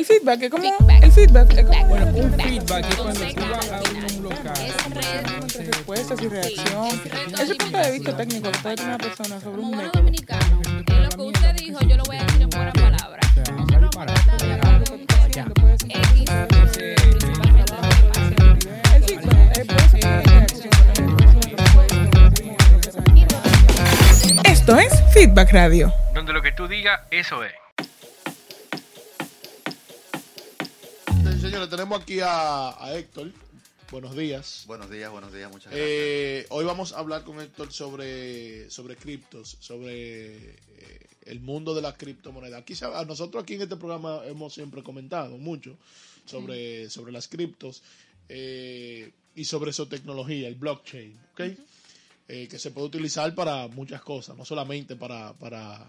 El feedback es como. El feedback es como. Bueno, un feedback es cuando tú vas a un local. entre respuestas y reacción. Ese punto de vista técnico tener una persona sobre Como un método. dominicano, en lo que usted dijo, yo lo voy a decir en buenas palabras. El feedback eh. Esto es Feedback Radio. Donde lo que tú digas, eso es. Señores, tenemos aquí a, a Héctor. Buenos días. Buenos días, buenos días, muchas gracias. Eh, hoy vamos a hablar con Héctor sobre, sobre criptos, sobre eh, el mundo de las criptomonedas. Aquí a nosotros aquí en este programa hemos siempre comentado mucho sobre, sobre las criptos eh, y sobre su tecnología, el blockchain, ¿ok? Eh, que se puede utilizar para muchas cosas, no solamente para, para,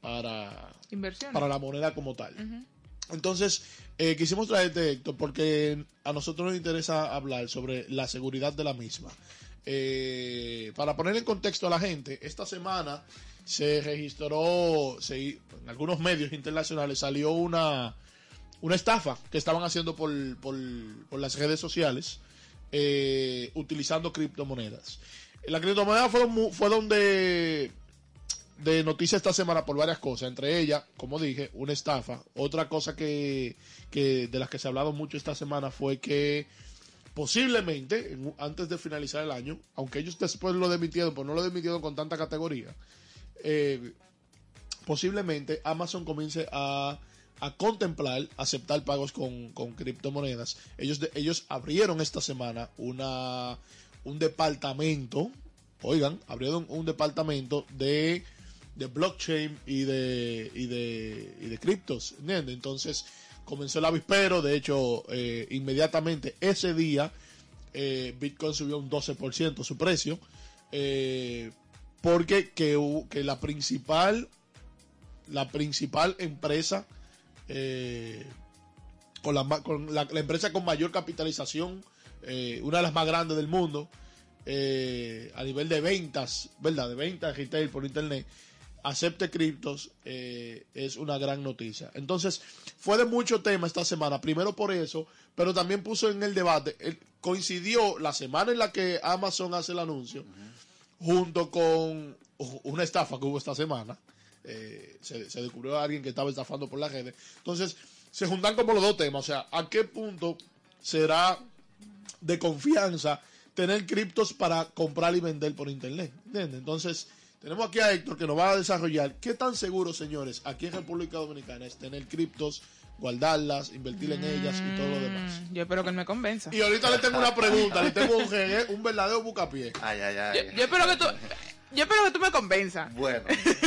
para, Inversión. para la moneda como tal. Entonces, eh, quisimos traerte, Héctor, porque a nosotros nos interesa hablar sobre la seguridad de la misma. Eh, para poner en contexto a la gente, esta semana se registró, en algunos medios internacionales salió una, una estafa que estaban haciendo por, por, las redes sociales eh, utilizando criptomonedas. La criptomoneda fue, fue donde de noticia esta semana por varias cosas, entre ellas, como dije, una estafa. Otra cosa que, que de las que se ha hablado mucho esta semana fue que posiblemente, antes de finalizar el año, aunque ellos después lo demitieron, pero no lo demitieron con tanta categoría, eh, posiblemente Amazon comience a, a contemplar aceptar pagos con, con criptomonedas. Ellos, ellos abrieron esta semana una, un departamento, oigan, abrieron un departamento de, de blockchain y de, y de, y de criptos, ¿entiendes? Entonces comenzó el avispero, de hecho, eh, inmediatamente ese día eh, Bitcoin subió un 12% su precio, eh, porque que, la principal la principal empresa eh, con, la, con la, empresa con mayor capitalización, una de las más grandes del mundo, eh, a nivel de ventas, ¿verdad? De ventas retail por internet, acepte criptos, eh, es una gran noticia. Entonces, fue de mucho tema esta semana, primero por eso, pero también puso en el debate, coincidió la semana en la que Amazon hace el anuncio, junto con una estafa que hubo esta semana. Eh, se, se descubrió a alguien que estaba estafando por las redes. Entonces, se juntan como los dos temas. O sea, ¿a qué punto será de confianza tener criptos para comprar y vender por internet? ¿Entiendes? Entonces, tenemos aquí a Héctor que nos va a desarrollar qué tan seguro, señores, aquí en República Dominicana es tener criptos, guardarlas, invertir en ellas y todo lo demás. Yo espero que él me convenza. Y ahorita le tengo una pregunta, le tengo un, un verdadero bucapié. Ay, ay, ay. yo espero que tú. Yo espero que tú me convenzas. Bueno,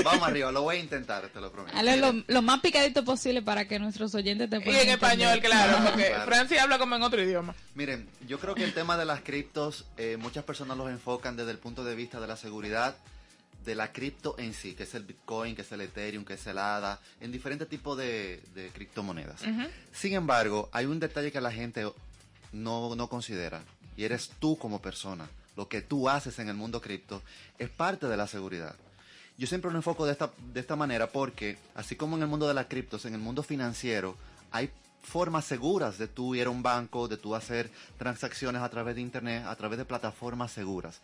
vamos arriba, lo voy a intentar, te lo prometo. Hazlo lo, lo más picadito posible para que nuestros oyentes te Y puedan en español, claro, porque Claro. Francia habla como en otro idioma. Miren, yo creo que el tema de las criptos, eh, muchas personas los enfocan desde el punto de vista de la seguridad de la cripto en sí, que es el Bitcoin, que es el Ethereum, que es el ADA, en diferentes tipos de, de criptomonedas. Sin embargo, hay un detalle que la gente no, no considera, y eres tú como persona. Lo que tú haces en el mundo cripto es parte de la seguridad. Yo siempre lo enfoco de esta, de esta manera porque, así como en el mundo de las criptos, en el mundo financiero, hay formas seguras de tú ir a un banco, de tú hacer transacciones a través de internet, a través de plataformas seguras.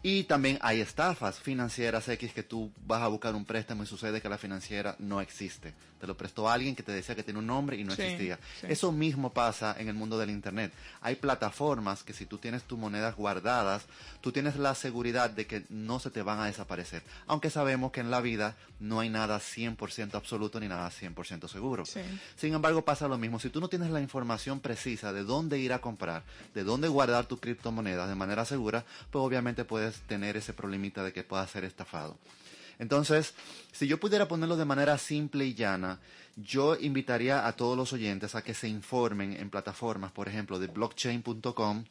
Y también hay estafas financieras X que tú vas a buscar un préstamo y sucede que la financiera no existe. Te lo prestó alguien que te decía que tiene un nombre y no Sí, existía. sí. Eso mismo pasa en el mundo del Internet. Hay plataformas que si tú tienes tus monedas guardadas, tú tienes la seguridad de que no se te van a desaparecer. Aunque sabemos que en la vida no hay nada 100% absoluto ni nada 100% seguro. Sí. Sin embargo, pasa lo mismo. Si tú no tienes la información precisa de dónde ir a comprar, de dónde guardar tu criptomonedas de manera segura, pues obviamente puedes tener ese problemita de que puedas ser estafado. Entonces, si yo pudiera ponerlo de manera simple y llana, yo invitaría a todos los oyentes a que se informen en plataformas, por ejemplo, de blockchain.com,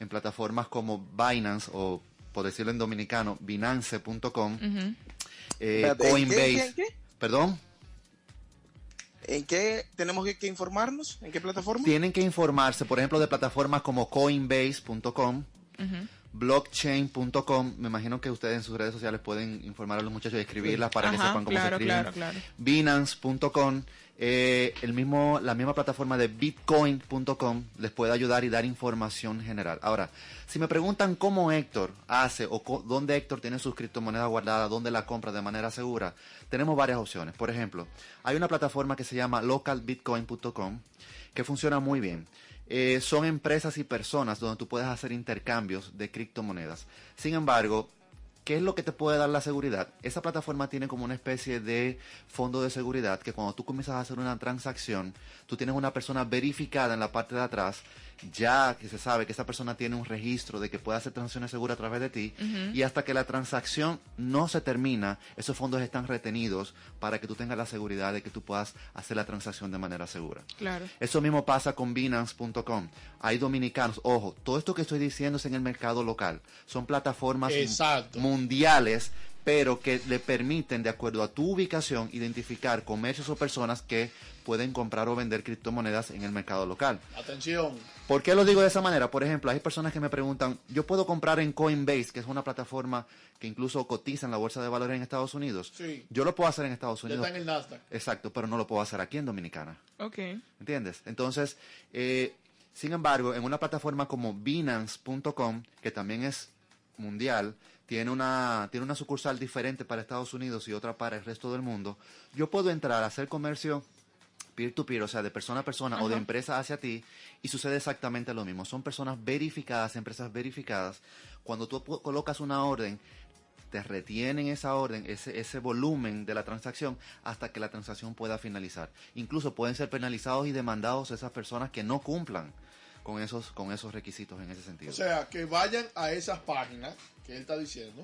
en plataformas como Binance o, por decirlo en dominicano, binance.com, eh, Espérate, ¿en Coinbase. qué, en qué? Perdón. ¿En qué tenemos que, que informarnos? ¿En qué plataforma? Tienen que informarse, por ejemplo, de plataformas como coinbase.com, blockchain.com. Me imagino que ustedes en sus redes sociales pueden informar a los muchachos y escribirlas para que sepan cómo claro, se escriben. claro, claro. Binance.com Eh, el mismo, la misma plataforma de bitcoin.com les puede ayudar y dar información general. Ahora, si me preguntan cómo Héctor hace o dónde Héctor tiene sus criptomonedas guardadas, dónde la compra de manera segura, tenemos varias opciones. Por ejemplo, hay una plataforma que se llama localbitcoin.com que funciona muy bien. Eh, son empresas y personas donde tú puedes hacer intercambios de criptomonedas. Sin embargo, ¿Qué es lo que te puede dar la seguridad? Esa plataforma tiene como una especie de fondo de seguridad que cuando tú comienzas a hacer una transacción, tú tienes una persona verificada en la parte de atrás, ya que se sabe que esa persona tiene un registro de que puede hacer transacciones seguras a través de ti, y hasta que la transacción no se termina, esos fondos están retenidos para que tú tengas la seguridad de que tú puedas hacer la transacción de manera segura. Claro. Eso mismo pasa con Binance.com. Hay dominicanos. Ojo, todo esto que estoy diciendo es en el mercado local. Son plataformas Exacto. mundiales, pero que le permiten, de acuerdo a tu ubicación, identificar comercios o personas que pueden comprar o vender criptomonedas en el mercado local. Atención. ¿Por qué lo digo de esa manera? Por ejemplo, hay personas que me preguntan, yo puedo comprar en Coinbase, que es una plataforma que incluso cotiza en la bolsa de valores en Estados Unidos. Sí. Yo lo puedo hacer en Estados Ya Unidos. está en el Nasdaq. Exacto, pero no lo puedo hacer aquí en Dominicana. Ok. ¿Entiendes? Entonces, eh, sin embargo, en una plataforma como Binance.com, que también es mundial, tiene una, tiene una sucursal diferente para Estados Unidos y otra para el resto del mundo, yo puedo entrar a hacer comercio peer-to-peer, o sea, de persona a persona o de empresa hacia ti, y sucede exactamente lo mismo. Son personas verificadas, empresas verificadas. Cuando tú colocas una orden, te retienen esa orden, ese, ese volumen de la transacción hasta que la transacción pueda finalizar. Incluso pueden ser penalizados y demandados esas personas que no cumplan con esos, con esos requisitos en ese sentido. O sea, que vayan a esas páginas que él está diciendo.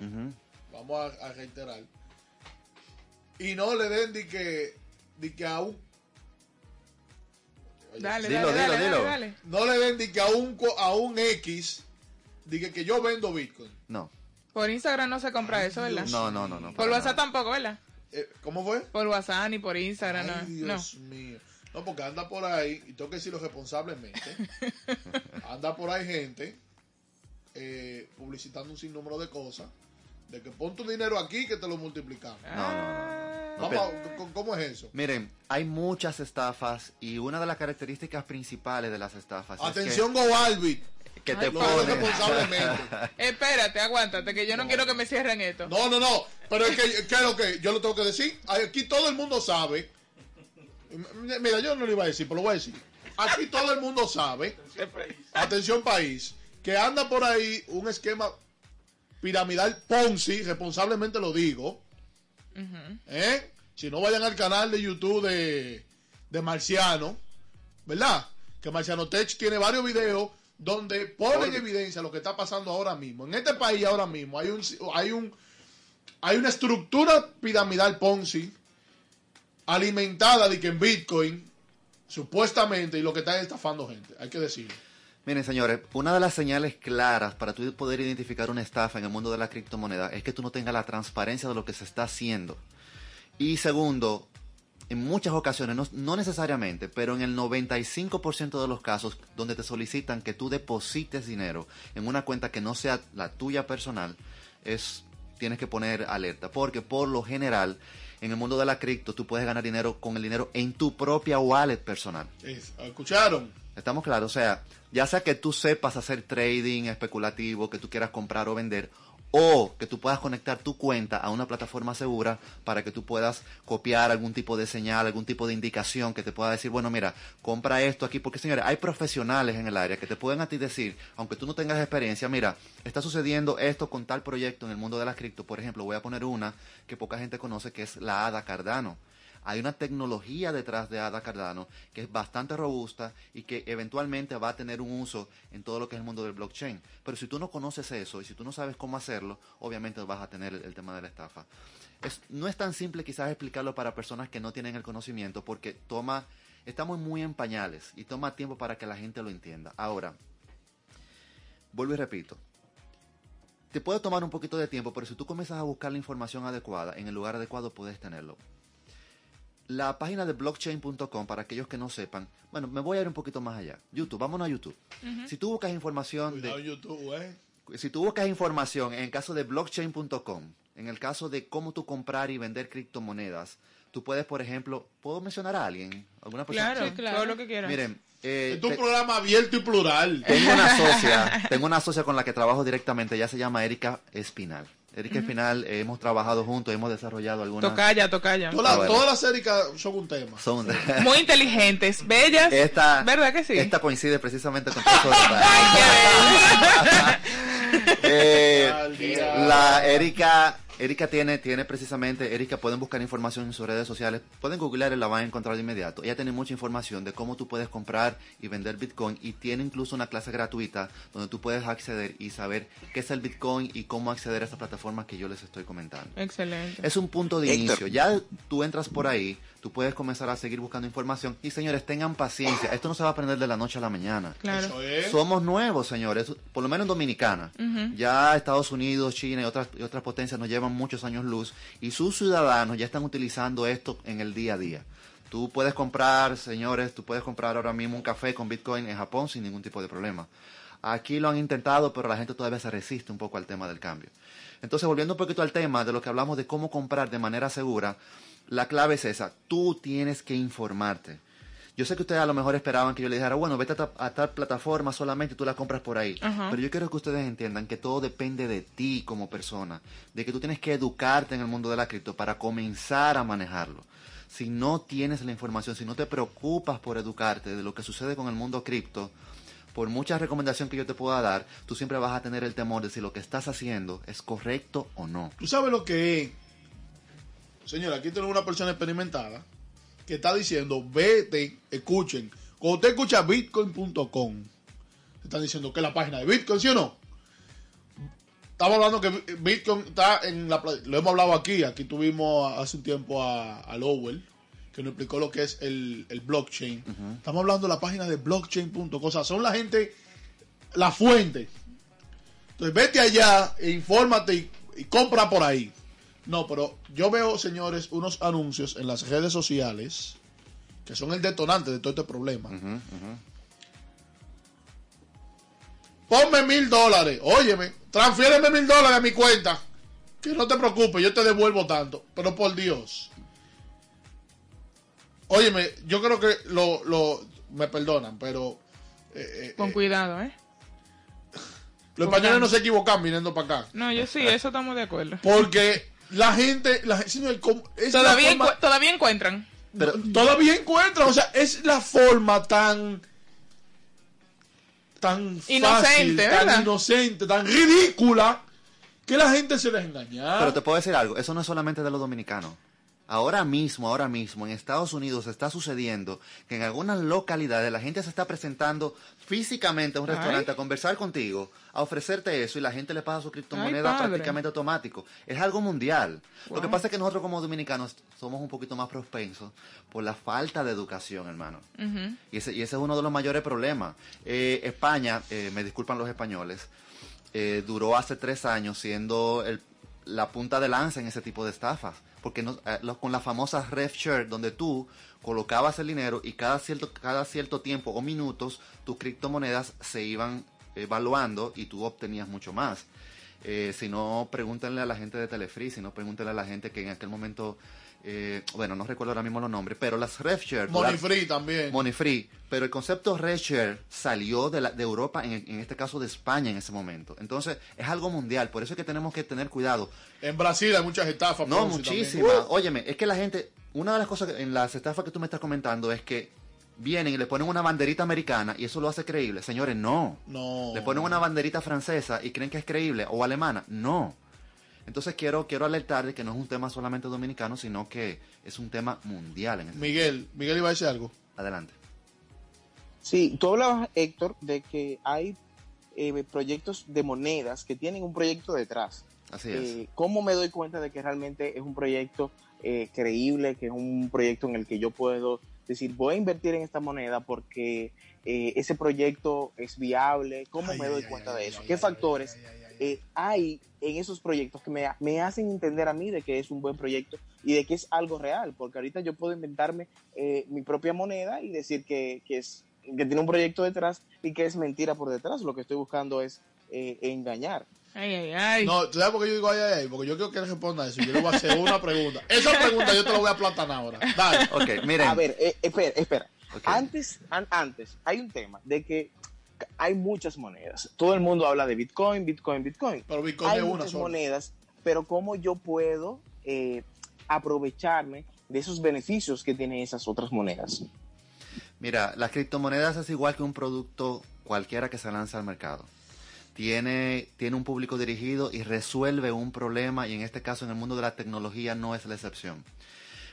Vamos a, a reiterar. Y no le den de que, de que a un. Dale, Dilo, dale, dilo, dale, dilo. dale, dale. No le den de que a un, a un X. De que, yo vendo Bitcoin. No, Por Instagram no se compra eso, ¿verdad? no, no, no. no Por WhatsApp nada. tampoco, ¿verdad? Eh, ¿Cómo fue? Por WhatsApp ni por Instagram, Ay, no. Dios mío. No, porque anda por ahí, y tengo que decirlo responsablemente, anda por ahí gente eh, publicitando un sinnúmero de cosas, de que pon tu dinero aquí que te lo multiplicamos. No, no, no, no. No, Vamos ¿cómo- ¿Cómo es eso? Miren, hay muchas estafas y una de las características principales de las estafas Atención, GoAlbit. es que, que te ponen... responsablemente. Espérate, aguántate, que yo no quiero que me cierren esto. No, no, no. Pero es que, ¿qué es lo que yo lo tengo que decir? Aquí todo el mundo sabe. Mira, yo no lo iba a decir, pero lo voy a decir. Aquí todo el mundo sabe. Atención, país. Que anda por ahí un esquema piramidal Ponzi, responsablemente lo digo. ¿Eh? Si no vayan al canal de YouTube de, de Marciano, ¿verdad? Que Marciano Tech tiene varios videos donde ponen en evidencia lo que está pasando ahora mismo. En este país ahora mismo hay un hay un hay una estructura piramidal Ponzi alimentada de que en Bitcoin supuestamente y lo que está estafando gente, hay que decirlo. Miren, señores, una de las señales claras para tú poder identificar una estafa en el mundo de la criptomoneda es que tú no tengas la transparencia de lo que se está haciendo. Y segundo, en muchas ocasiones, no, necesariamente, pero en el 95% de los casos donde te solicitan que tú deposites dinero en una cuenta que no sea la tuya personal, es tienes que poner alerta, porque por lo general en el mundo de la cripto tú puedes ganar dinero con el dinero en tu propia wallet personal. Es- ¿Escucharon? Estamos claros, o sea, ya sea que tú sepas hacer trading especulativo, que tú quieras comprar o vender, o que tú puedas conectar tu cuenta a una plataforma segura para que tú puedas copiar algún tipo de señal, algún tipo de indicación que te pueda decir, bueno, mira, compra esto aquí, porque señores, hay profesionales en el área que te pueden a ti decir, aunque tú no tengas experiencia, mira, está sucediendo esto con tal proyecto en el mundo de las cripto, por ejemplo, voy a poner una que poca gente conoce, que es la ADA Cardano hay una tecnología detrás de Ada Cardano que es bastante robusta y que eventualmente va a tener un uso en todo lo que es el mundo del blockchain. Pero si tú no conoces eso y si tú no sabes cómo hacerlo, obviamente vas a tener el, tema de la estafa. Es- no es tan simple quizás explicarlo para personas que no tienen el conocimiento porque toma, estamos muy en pañales y toma tiempo para que la gente lo entienda. Ahora, vuelvo y repito, te puede tomar un poquito de tiempo, pero si tú comienzas a buscar la información adecuada en el lugar adecuado, puedes tenerlo. La página de blockchain.com, para aquellos que no sepan, bueno, me voy a ir un poquito más allá. YouTube, vámonos a YouTube. Si tú buscas información Cuidado de, YouTube, ¿eh? si tú buscas información en el caso de blockchain.com, en el caso de cómo tú comprar y vender criptomonedas, tú puedes, por ejemplo, ¿puedo mencionar a alguien? ¿Alguna persona? Claro, Sí, claro. todo lo que quieras. Miren, eh, Es un te- programa abierto y plural. tengo una socia, tengo una socia con la que trabajo directamente, ella se llama Erika Espinal. Erika Espinal, eh, hemos trabajado juntos, hemos desarrollado algunas... Tocaya, tocaya. Todas, Ah, bueno. todas las Erika son un tema. Son Muy inteligentes, bellas. esta, ¿Verdad que sí? Esta coincide precisamente con detalles. Eh, Al la Erika, Erika tiene, tiene precisamente, Erika pueden buscar información en sus redes sociales, pueden googlear y la van a encontrar de inmediato. Ella tiene mucha información de cómo tú puedes comprar y vender Bitcoin y tiene incluso una clase gratuita donde tú puedes acceder y saber qué es el Bitcoin y cómo acceder a estas plataformas que yo les estoy comentando. Excelente. Es un punto de Héctor. inicio. Ya tú entras por ahí, tú puedes comenzar a seguir buscando información. Y señores, tengan paciencia. Esto no se va a aprender de la noche a la mañana. Claro. Eso es. Somos nuevos, señores, por lo menos en Dominicana. Ya Estados Unidos, China y otras, y otras potencias nos llevan muchos años luz y sus ciudadanos ya están utilizando esto en el día a día. Tú puedes comprar, señores, tú puedes comprar ahora mismo un café con Bitcoin en Japón sin ningún tipo de problema. Aquí lo han intentado, pero la gente todavía se resiste un poco al tema del cambio. Entonces, volviendo un poquito al tema de lo que hablamos de cómo comprar de manera segura, la clave es esa. Tú tienes que informarte. Yo sé que ustedes a lo mejor esperaban que yo les dijera, bueno, vete a, ta- a tal plataforma solamente y tú la compras por ahí. Pero yo quiero que ustedes entiendan que todo depende de ti como persona, de que tú tienes que educarte en el mundo de la cripto para comenzar a manejarlo. Si no tienes la información, si no te preocupas por educarte de lo que sucede con el mundo cripto, por mucha recomendación que yo te pueda dar, tú siempre vas a tener el temor de si lo que estás haciendo es correcto o no. Tú sabes lo que es. Señora, aquí tenemos una persona experimentada que está diciendo, vete, escuchen. Cuando usted escucha bitcoin.com, están diciendo que es la página de Bitcoin, ¿sí o no? Estamos hablando que Bitcoin está en la... Lo hemos hablado aquí. Aquí tuvimos hace un tiempo a, a Lowell, que nos explicó lo que es el, el blockchain. Estamos hablando de la página de blockchain.com. O sea, son la gente, la fuente. Entonces vete allá, e infórmate y, y compra por ahí. No, pero yo veo, señores, unos anuncios en las redes sociales que son el detonante de todo este problema. Ponme mil dólares, óyeme, transfiéreme mil dólares a mi cuenta. Que no te preocupes, yo te devuelvo tanto. Pero por Dios. Óyeme, yo creo que lo, lo me perdonan, pero eh, eh, Con eh, cuidado, ¿eh? los españoles no se equivocan viniendo para acá. No, yo sí, eso estamos de acuerdo. Porque la gente, la, gente- señor, ¿cómo- es la Todavía, forma- encu- todavía encuentran. Pero todavía encuentran, o sea, es la forma tan tan Inocente, fácil, ¿verdad? tan inocente, tan ridícula que la gente se deja engañar. Pero te puedo decir algo, eso no es solamente de los dominicanos. Ahora mismo, ahora mismo, en Estados Unidos está sucediendo que en algunas localidades la gente se está presentando físicamente a un Ay. restaurante a conversar contigo, a ofrecerte eso y la gente le paga su criptomoneda Ay, prácticamente automático. Es algo mundial. Lo que pasa es que nosotros como dominicanos somos un poquito más propensos por la falta de educación, hermano. Y ese, y ese es uno de los mayores problemas. Eh, España, eh, me disculpan los españoles, eh, duró hace tres años siendo el- la punta de lanza en ese tipo de estafas. Porque no- eh, con las famosas ref share, donde tú colocabas el dinero y cada cierto, cada cierto tiempo o minutos tus criptomonedas se iban evaluando y tú obtenías mucho más. Eh, si no, pregúntenle a la gente de Telefree, si no, pregúntenle a la gente que en aquel momento, eh, bueno, no recuerdo ahora mismo los nombres, pero las ref share... Money free también. Money Free. Pero el concepto Red Share salió de, la- de Europa, en, en este caso de España en ese momento. Entonces, es algo mundial. Por eso es que tenemos que tener cuidado. En Brasil hay muchas estafas. No, muchísimas. Uh, Óyeme, es que la gente, una de las cosas que- en las estafas que tú me estás comentando es que vienen y le ponen una banderita americana y eso lo hace creíble. Señores, no. no. Le ponen una banderita francesa y creen que es creíble o alemana. No. Entonces quiero, quiero alertar de que no es un tema solamente dominicano, sino que es un tema mundial en este Miguel, Miguel iba a decir algo. Adelante. Sí, tú hablabas, Héctor, de que hay eh, proyectos de monedas que tienen un proyecto detrás. Así es. Eh, ¿Cómo me doy cuenta de que realmente es un proyecto eh, creíble, que es un proyecto en el que yo puedo decir, voy a invertir en esta moneda porque eh, ese proyecto es viable? ¿Cómo Ay, me doy ay, cuenta ay, de ay, eso? ay, ¿Qué ay, factores ay, ay, ay, ay. Eh, hay en esos proyectos que me, me hacen entender a mí de que es un buen proyecto y de que es algo real? Porque ahorita yo puedo inventarme eh, mi propia moneda y decir que, que es que tiene un proyecto detrás y que es mentira por detrás. Lo que estoy buscando es eh, engañar. Ay, ay, ay. No, ¿tú ¿sabes por qué yo digo ay, ay, ay? Porque yo quiero que responda eso. Yo le voy a hacer una pregunta. Esa pregunta yo te la voy a platanar ahora. Dale. Ok, miren. A ver, eh, espera, espera. Ok. Antes, an- antes, hay un tema de que hay muchas monedas. Todo el mundo habla de Bitcoin, Bitcoin, Bitcoin. Pero Bitcoin hay es una muchas sola. monedas, pero ¿cómo yo puedo eh, aprovecharme de esos beneficios que tienen esas otras monedas? Mira, las criptomonedas es igual que un producto cualquiera que se lanza al mercado. Tiene, tiene un público dirigido y resuelve un problema y en este caso en el mundo de la tecnología no es la excepción.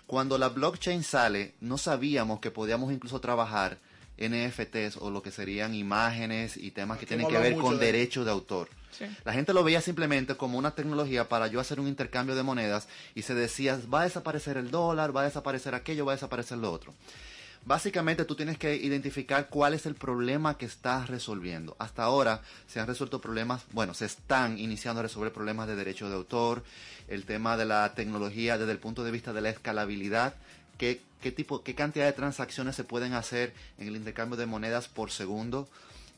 Cuando la blockchain sale, no sabíamos que podíamos incluso trabajar NFTs o lo que serían imágenes y temas que Aquí tienen que ver con de- derecho de autor. Sí. La gente lo veía simplemente como una tecnología para yo hacer un intercambio de monedas y se decía, va a desaparecer el dólar, va a desaparecer aquello, va a desaparecer lo otro. Básicamente tú tienes que identificar cuál es el problema que estás resolviendo. Hasta ahora se han resuelto problemas, bueno, se están iniciando a resolver problemas de derecho de autor, el tema de la tecnología desde el punto de vista de la escalabilidad, qué, qué tipo, qué cantidad de transacciones se pueden hacer en el intercambio de monedas por segundo.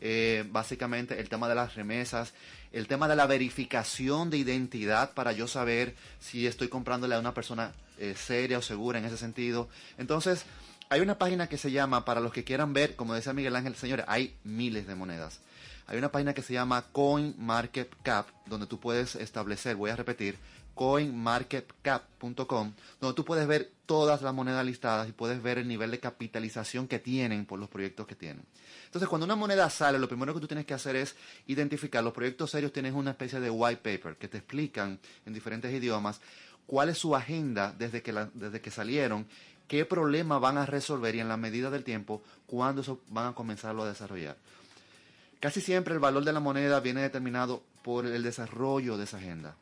Eh, básicamente el tema de las remesas, el tema de la verificación de identidad para yo saber si estoy comprándole a una persona eh, seria o segura en ese sentido. Entonces, hay una página que se llama, para los que quieran ver, como decía Miguel Ángel, señores, hay miles de monedas. Hay una página que se llama CoinMarketCap, donde tú puedes establecer, voy a repetir, coinmarketcap.com, donde tú puedes ver todas las monedas listadas y puedes ver el nivel de capitalización que tienen por los proyectos que tienen. Entonces, cuando una moneda sale, lo primero que tú tienes que hacer es identificar. Los proyectos serios tienen una especie de white paper que te explican en diferentes idiomas cuál es su agenda desde que, desde que salieron, qué problema van a resolver y en la medida del tiempo, cuándo eso van a comenzarlo a desarrollar. Casi siempre el valor de la moneda viene determinado por el desarrollo de esa agenda.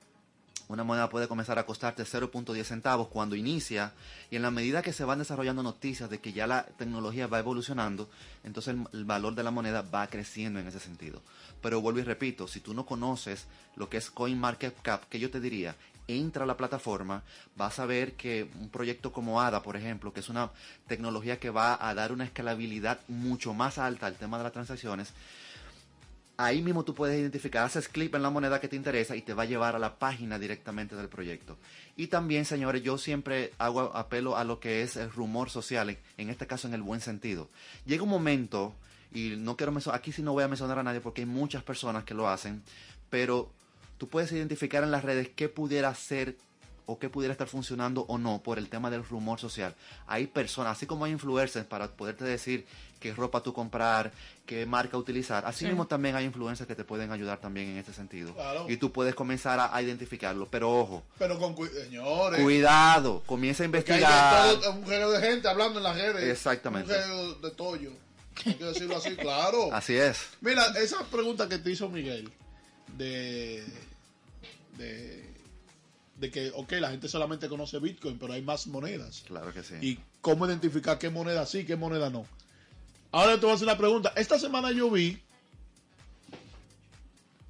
Una moneda puede comenzar a costarte 0.10 centavos cuando inicia y en la medida que se van desarrollando noticias de que ya la tecnología va evolucionando, entonces el, el valor de la moneda va creciendo en ese sentido. Pero vuelvo y repito, si tú no conoces lo que es CoinMarketCap, que yo te diría, entra a la plataforma, vas a ver que un proyecto como ADA, por ejemplo, que es una tecnología que va a dar una escalabilidad mucho más alta al tema de las transacciones, Ahí mismo tú puedes identificar, haces clic en la moneda que te interesa y te va a llevar a la página directamente del proyecto. Y también, señores, yo siempre hago apelo a lo que es el rumor social, en- en este caso en el buen sentido. Llega un momento, y no quiero mencionar, aquí sí no voy a mencionar a nadie porque hay muchas personas que lo hacen, pero tú puedes identificar en las redes qué pudiera ser o qué pudiera estar funcionando o no por el tema del rumor social. Hay personas, así como hay influencers para poderte decir qué ropa tú comprar, qué marca utilizar, así Sí. mismo también hay influencers que te pueden ayudar también en este sentido. Claro. Y tú puedes comenzar a, a identificarlo, pero ojo, Pero con cuidado, señores. cuidado, comienza a Porque hay de investigar. todo, un juego de gente hablando en las redes. Exactamente. Un juego de tollo. Hay que decirlo así, claro. Así es. Mira, esa pregunta que te hizo Miguel, de, de, de que, ok, la gente solamente conoce Bitcoin, pero hay más monedas. Claro que sí. Y cómo identificar qué moneda sí, qué moneda no. Ahora te voy a hacer una pregunta. Esta semana yo vi,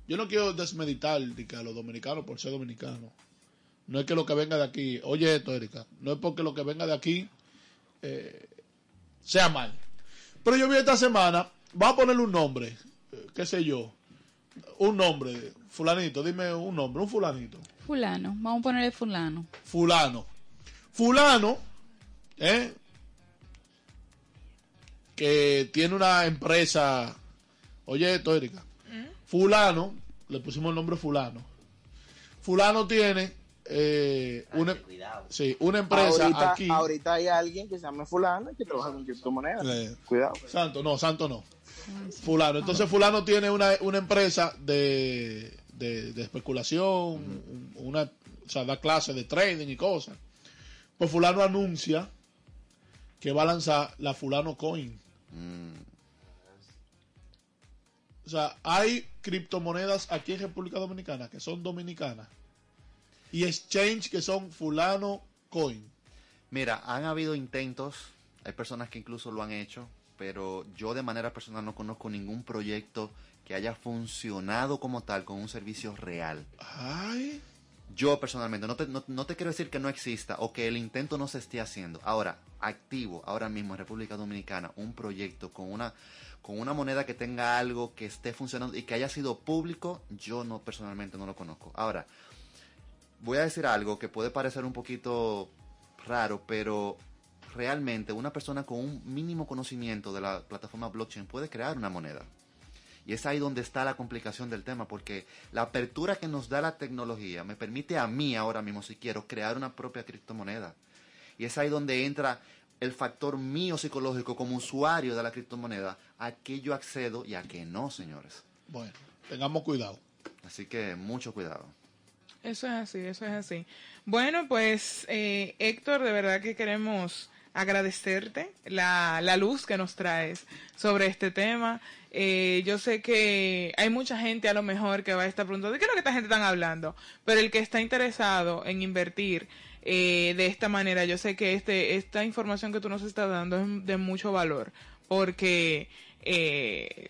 yo no quiero desmeditar de que a los dominicanos por ser dominicanos. No es que lo que venga de aquí, oye esto, Erika, no es porque lo que venga de aquí eh, sea mal. Pero yo vi esta semana, va a ponerle un nombre, eh, qué sé yo, un nombre, fulanito, dime un nombre, un fulanito. Fulano, vamos a ponerle fulano. Fulano. Fulano, ¿eh? Que tiene una empresa. Oye, esto, Erika. Fulano, le pusimos el nombre Fulano. Fulano tiene eh, una, sí, una empresa ahorita, aquí. ahorita hay alguien que se llama fulano y que trabaja con criptomonedas. Eh. Cuidado. Santo, no, Santo no. Fulano. Entonces Fulano tiene una, una empresa de, de, de especulación, una, o sea, da clases de trading y cosas. Pues Fulano anuncia que va a lanzar la Fulano Coin. Mm, O sea, hay criptomonedas aquí en República Dominicana que son dominicanas y exchange que son Fulano Coin. Mira, han habido intentos, hay personas que incluso lo han hecho, pero yo de manera personal no conozco ningún proyecto que haya funcionado como tal con un servicio real. Ay, Yo personalmente, no te, no, no te quiero decir que no exista o que el intento no se esté haciendo. Ahora, activo ahora mismo en República Dominicana un proyecto con una con una moneda que tenga algo que esté funcionando y que haya sido público, yo no personalmente no lo conozco. Ahora, voy a decir algo que puede parecer un poquito raro, pero realmente una persona con un mínimo conocimiento de la plataforma blockchain puede crear una moneda. Y es ahí donde está la complicación del tema, porque la apertura que nos da la tecnología me permite a mí ahora mismo, si quiero, crear una propia criptomoneda. Y es ahí donde entra el factor mío psicológico como usuario de la criptomoneda, a qué yo accedo y a qué no, señores. Bueno, tengamos cuidado. Así que mucho cuidado. Eso es así, eso es así. Bueno, pues eh, Héctor, de verdad que queremos agradecerte la, la luz que nos traes sobre este tema. Eh, yo sé que hay mucha gente a lo mejor que va a estar preguntando, ¿de qué es lo que esta gente están hablando? Pero el que está interesado en invertir eh, de esta manera, yo sé que este, esta información que tú nos estás dando es de mucho valor, porque... Eh,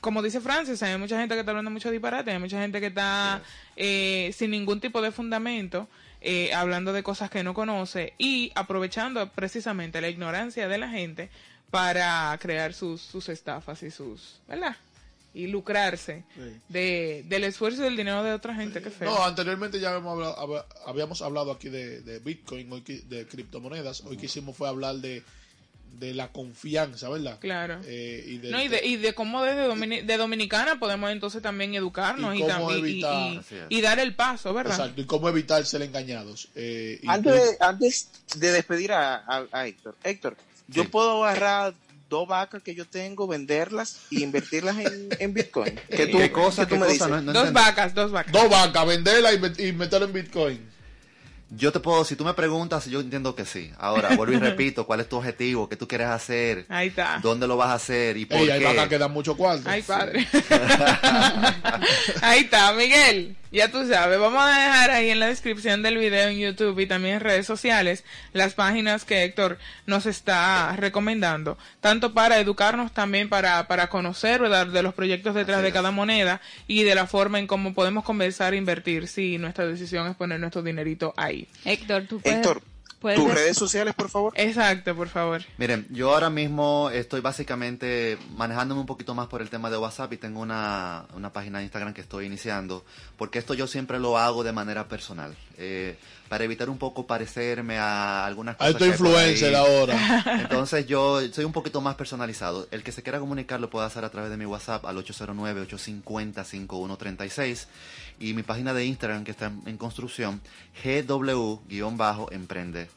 como dice Francis, hay mucha gente que está hablando mucho disparate, hay mucha gente que está eh, sin ningún tipo de fundamento, eh, hablando de cosas que no conoce y aprovechando precisamente la ignorancia de la gente para crear sus, sus estafas y sus, ¿verdad? Y lucrarse Sí. de, del esfuerzo y del dinero de otra gente, que feo. No, anteriormente ya habíamos hablado, hab- habíamos hablado aquí de, de Bitcoin, hoy de criptomonedas. Hoy quisimos fue hablar de, de la confianza, ¿verdad? Claro. Eh, y, de, No, y, de, y de cómo desde Domini- de Dominicana podemos entonces también educarnos Y y, cómo también y- evitar- y- dar el paso, ¿verdad? Exacto, y cómo evitar ser engañados. Eh, Antes de, antes de despedir a, a- a Héctor, Héctor, yo Sí. puedo agarrar dos vacas que yo tengo, venderlas y invertirlas en, en Bitcoin. ¿Qué, tú, ¿Qué cosa? qué tú ¿Qué me cosa? dices? No- no dos vacas, dos vacas. Dos vacas, venderla y, met- y meterla en Bitcoin. Yo te puedo, si tú me preguntas, yo entiendo que sí. Ahora, vuelvo y repito, ¿cuál es tu objetivo? ¿Qué tú quieres hacer? Ahí está. ¿Dónde lo vas a hacer? ¿Y por Ey, qué? vacas que dan mucho cuarto. Ay, padre. ahí está, Miguel. Ya tú sabes, vamos a dejar ahí en la descripción del video en YouTube y también en redes sociales las páginas que Héctor nos está recomendando, tanto para educarnos también para, para conocer ¿verdad? de los proyectos detrás Así de es. cada moneda y de la forma en cómo podemos comenzar a invertir si nuestra decisión es poner nuestro dinerito ahí. Héctor, tú puedes... Héctor, puedes tus des- redes sociales, por favor. Exacto, por favor. Miren, yo ahora mismo estoy básicamente manejándome un poquito más por el tema de WhatsApp y tengo una, una página de Instagram que estoy iniciando, porque esto yo siempre lo hago de manera personal, eh, para evitar un poco parecerme a algunas cosas. influencers ahí. ahora. Entonces yo soy un poquito más personalizado. El que se quiera comunicar lo puede hacer a través de mi WhatsApp al 809-850-5136 y mi página de Instagram que está en, en construcción, GW-emprende.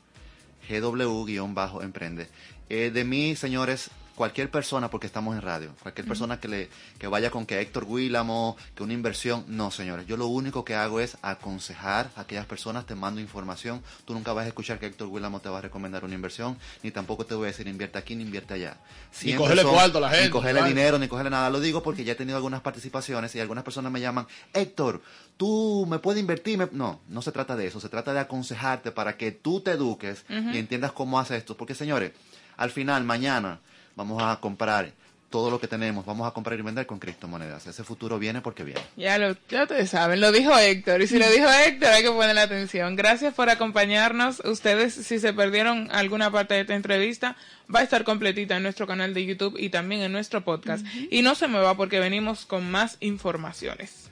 GW-emprende. Eh, de mí, señores, cualquier persona, porque estamos en radio, cualquier persona que le que vaya con que Héctor Guílamo, que una inversión, no, señores. Yo lo único que hago es aconsejar a aquellas personas, te mando información. Tú nunca vas a escuchar que Héctor Guílamo te va a recomendar una inversión, ni tampoco te voy a decir invierte aquí ni invierte allá. Siempre cogerle son- cuarto a la gente, Ni cogerle claro. dinero, ni cogerle nada. Lo digo porque ya he tenido algunas participaciones y algunas personas me llaman, Héctor, tú me puedes invertir. Me-". No, no se trata de eso. Se trata de aconsejarte para que tú te eduques y entiendas cómo hace esto. Porque, señores, al final, mañana, vamos a comprar todo lo que tenemos, vamos a comprar y vender con criptomonedas. Ese futuro viene porque viene. Ya lo, ya ustedes saben, lo dijo Héctor. Y si lo dijo Héctor, hay que ponerle atención. Gracias por acompañarnos. Ustedes, si se perdieron alguna parte de esta entrevista, va a estar completita en nuestro canal de YouTube y también en nuestro podcast. Y no se me va porque venimos con más informaciones.